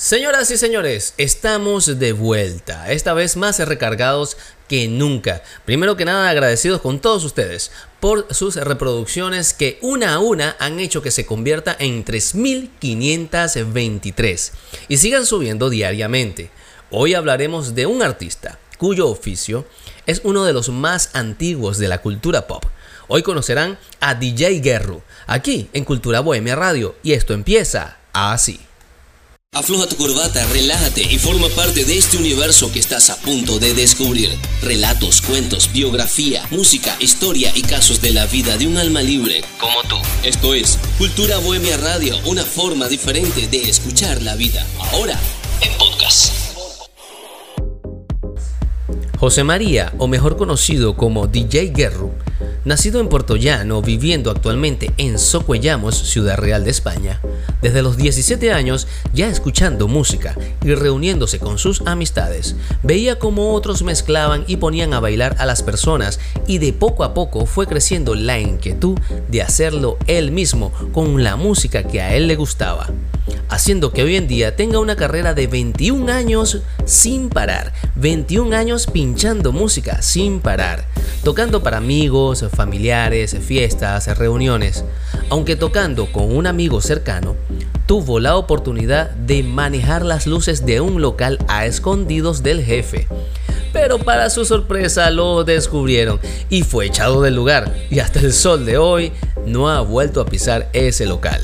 Señoras y señores, estamos de vuelta, esta vez más recargados que nunca. Primero que nada, agradecidos con todos ustedes por sus reproducciones que una a una han hecho que se convierta en 3523 y sigan subiendo diariamente. Hoy hablaremos de un artista cuyo oficio es uno de los más antiguos de la cultura pop. Hoy conocerán a DJ Guerru, aquí en Cultura Bohemia Radio, y esto empieza así. Afloja tu corbata, relájate y forma parte de este universo que estás a punto de descubrir. Relatos, cuentos, biografía, música, historia y casos de la vida de un alma libre como tú. Esto es Cultura Bohemia Radio, una forma diferente de escuchar la vida. Ahora, en podcast. José María, o mejor conocido como DJ Guerru, Nacido en Puerto Llano, viviendo actualmente en Socuellamos, Ciudad Real de España, desde los 17 años ya escuchando música y reuniéndose con sus amistades, veía cómo otros mezclaban y ponían a bailar a las personas y de poco a poco fue creciendo la inquietud de hacerlo él mismo con la música que a él le gustaba haciendo que hoy en día tenga una carrera de 21 años sin parar, 21 años pinchando música sin parar, tocando para amigos, familiares, fiestas, reuniones. Aunque tocando con un amigo cercano, tuvo la oportunidad de manejar las luces de un local a escondidos del jefe. Pero para su sorpresa lo descubrieron y fue echado del lugar y hasta el sol de hoy no ha vuelto a pisar ese local.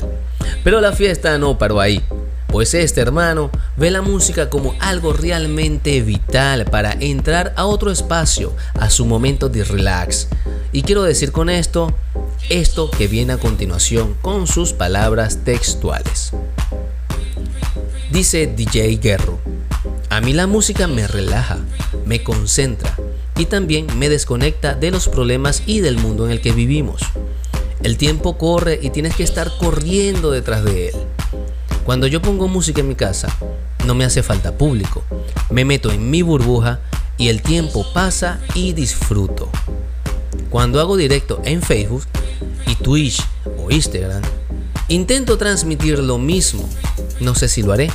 Pero la fiesta no paró ahí, pues este hermano ve la música como algo realmente vital para entrar a otro espacio, a su momento de relax. Y quiero decir con esto, esto que viene a continuación con sus palabras textuales. Dice DJ Guerro, a mí la música me relaja, me concentra y también me desconecta de los problemas y del mundo en el que vivimos. El tiempo corre y tienes que estar corriendo detrás de él. Cuando yo pongo música en mi casa, no me hace falta público. Me meto en mi burbuja y el tiempo pasa y disfruto. Cuando hago directo en Facebook y Twitch o Instagram, intento transmitir lo mismo. No sé si lo haré.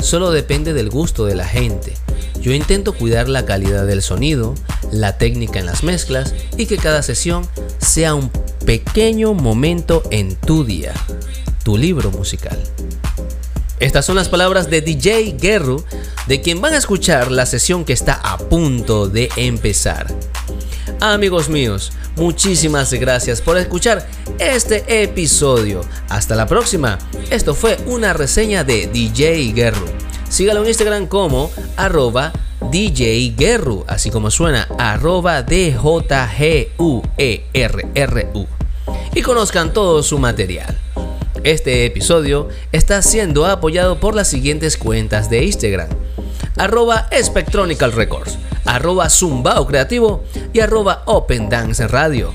Solo depende del gusto de la gente. Yo intento cuidar la calidad del sonido, la técnica en las mezclas y que cada sesión sea un pequeño momento en tu día, tu libro musical. Estas son las palabras de DJ Guerru, de quien van a escuchar la sesión que está a punto de empezar. Amigos míos, muchísimas gracias por escuchar este episodio. Hasta la próxima. Esto fue una reseña de DJ Guerru. Sígalo en Instagram como arroba DJ Guerru, así como suena arroba D-J-G-U-E-R-R-U y conozcan todo su material. Este episodio está siendo apoyado por las siguientes cuentas de Instagram. Arroba Spectronical Records, arroba Zumbao Creativo y arroba Open Dance Radio.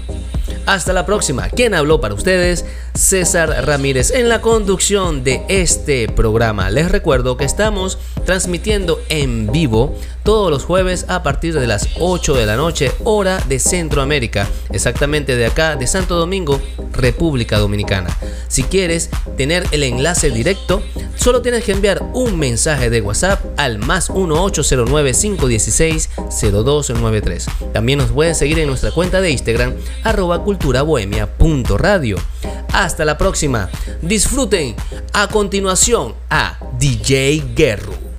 Hasta la próxima. ¿Quién habló para ustedes? César Ramírez en la conducción de este programa. Les recuerdo que estamos transmitiendo en vivo todos los jueves a partir de las 8 de la noche, hora de Centroamérica, exactamente de acá, de Santo Domingo, República Dominicana. Si quieres tener el enlace directo, solo tienes que enviar un mensaje de WhatsApp al más 1-809-516-0293. También nos pueden seguir en nuestra cuenta de Instagram, arroba culturabohemia.radio. Hasta la próxima. Disfruten a continuación a DJ Guerrero.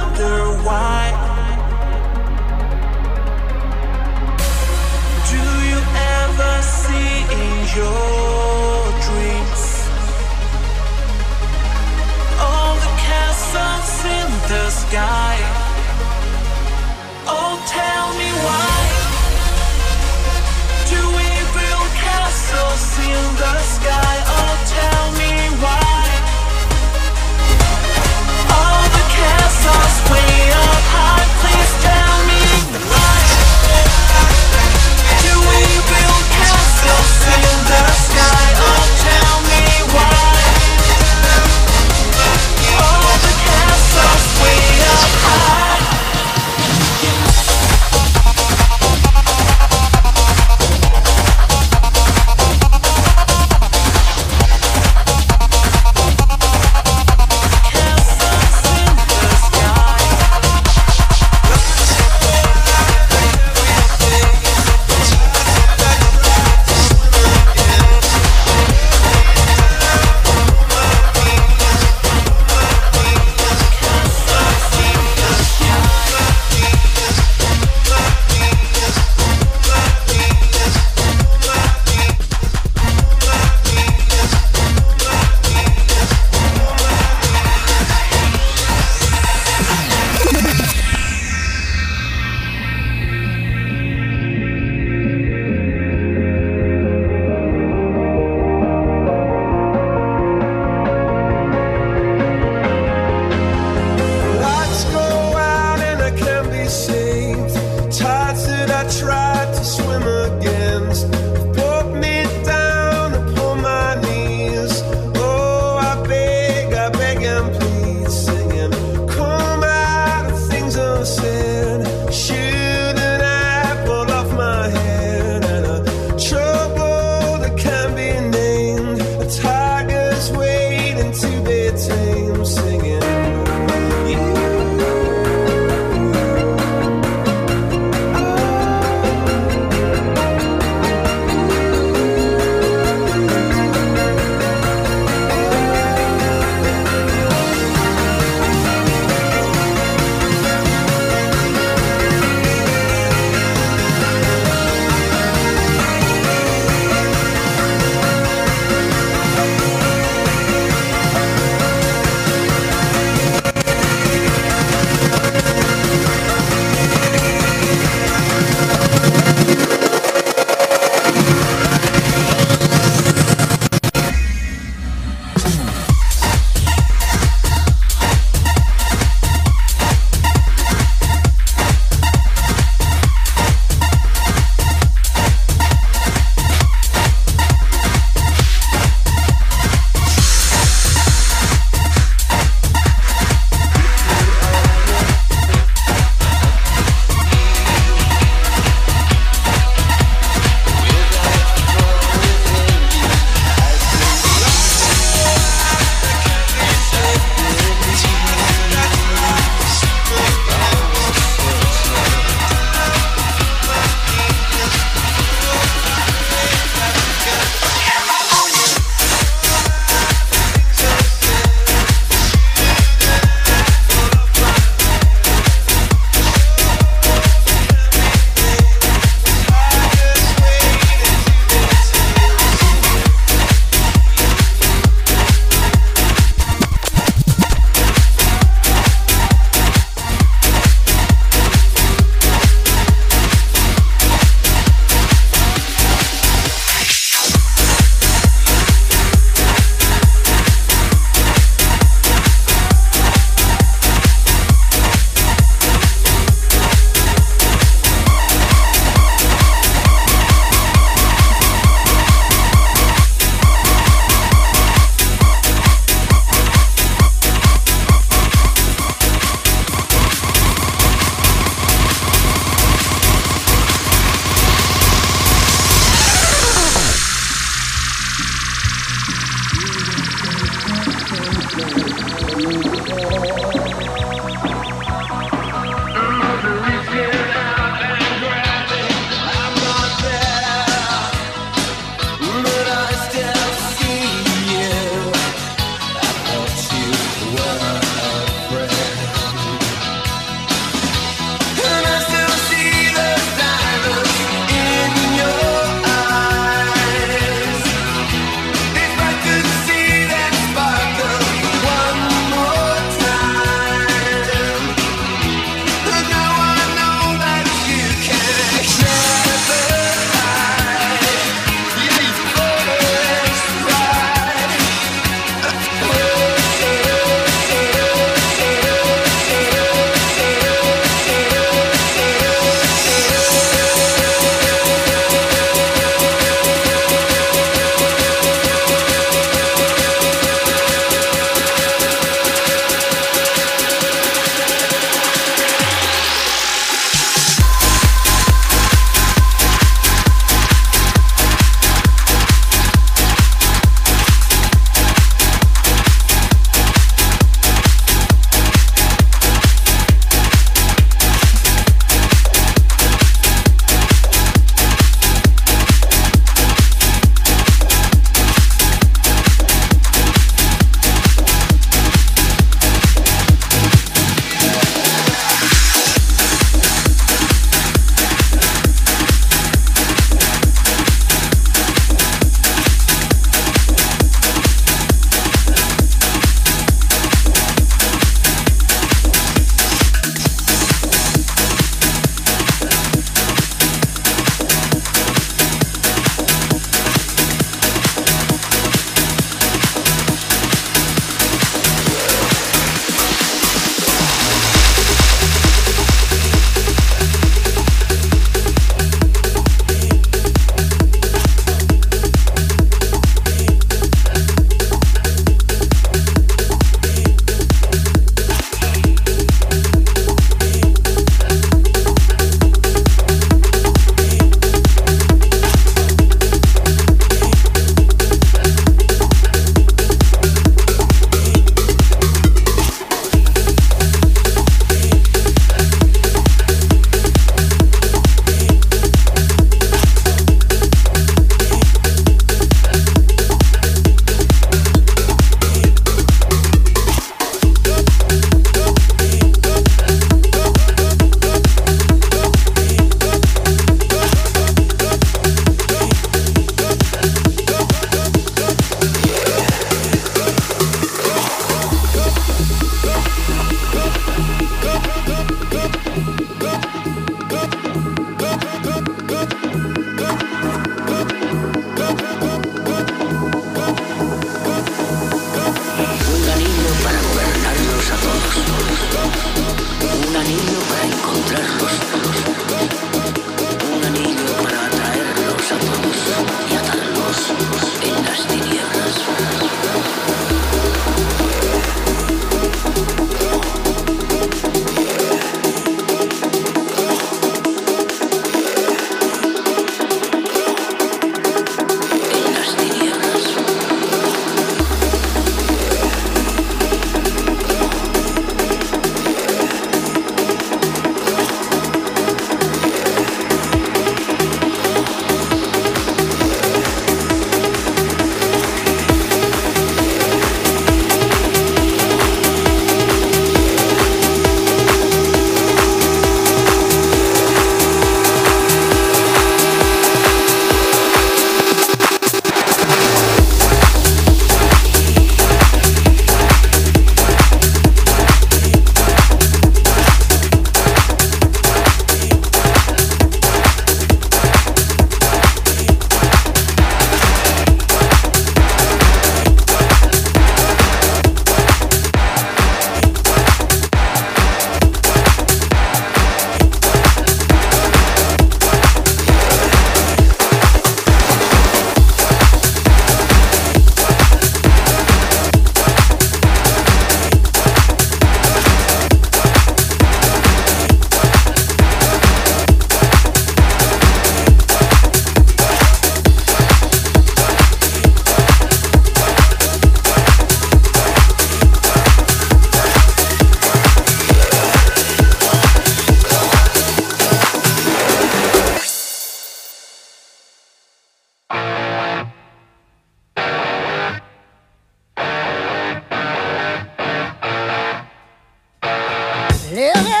living.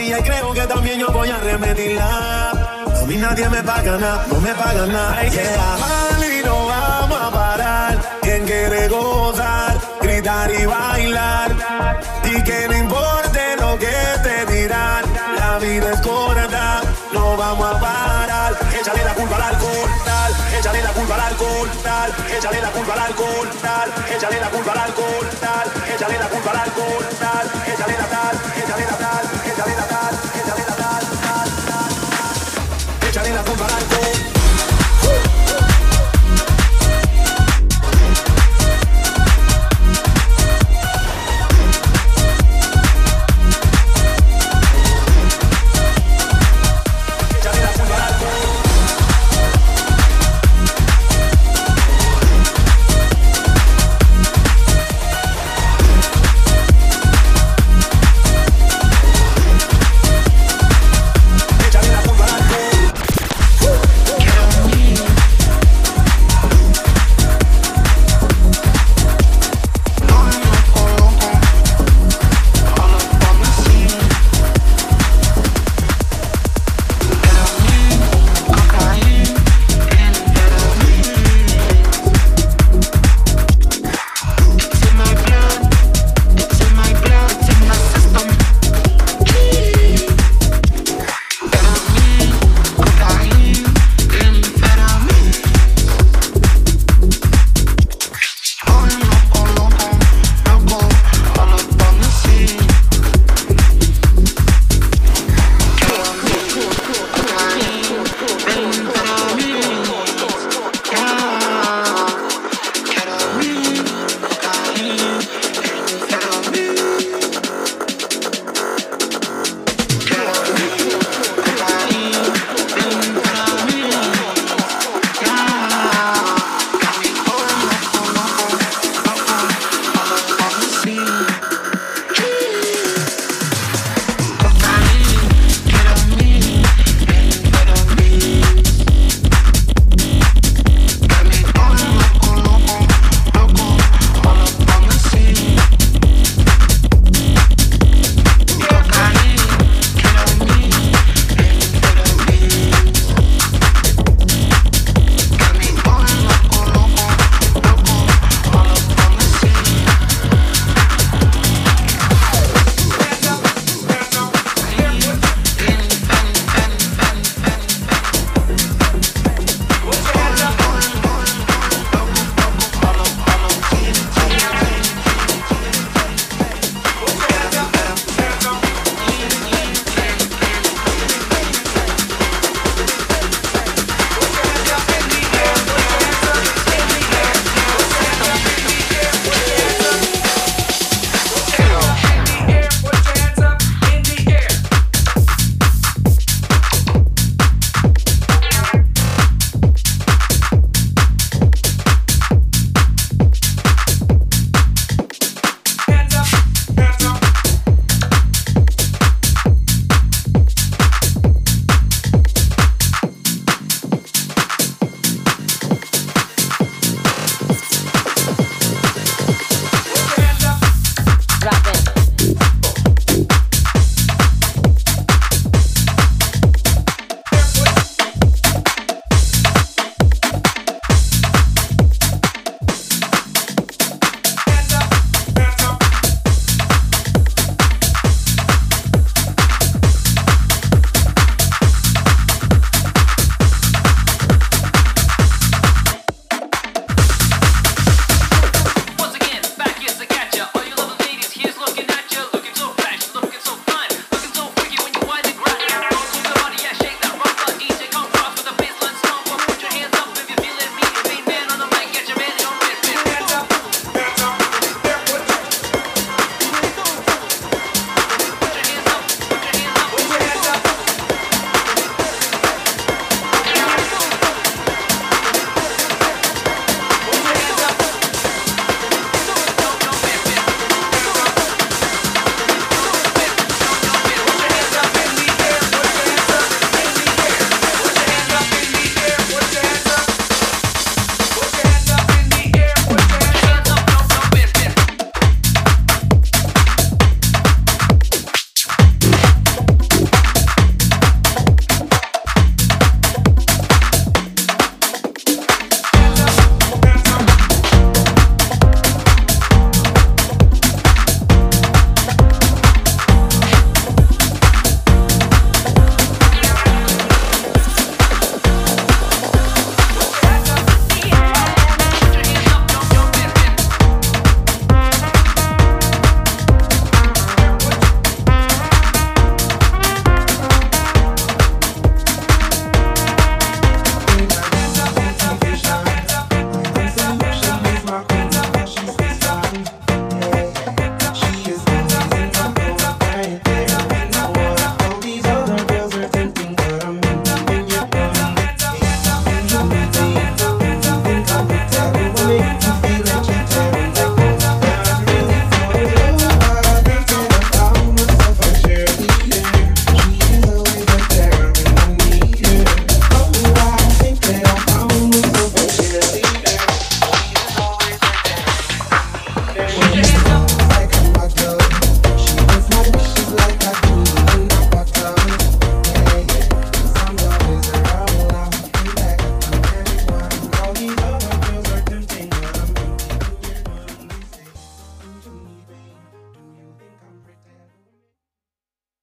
y creo que también yo voy a repetirla. A mí nadie me paga nada, no me paga nada. Yeah. Yeah. y no vamos a parar. Quien quiere gozar, gritar y bailar. Y que no importe lo que te dirán, la vida es corta, no vamos a parar échale la culpa al alcohol, tal, échale la culpa al alcohol, tal, échale la culpa al alcohol, tal, échale la culpa al alcohol, tal, échale la culpa al alcohol, tal, échale la tal, échale la tal, échale la tal, échale la tal, tal, tal, échale la culpa al alcohol.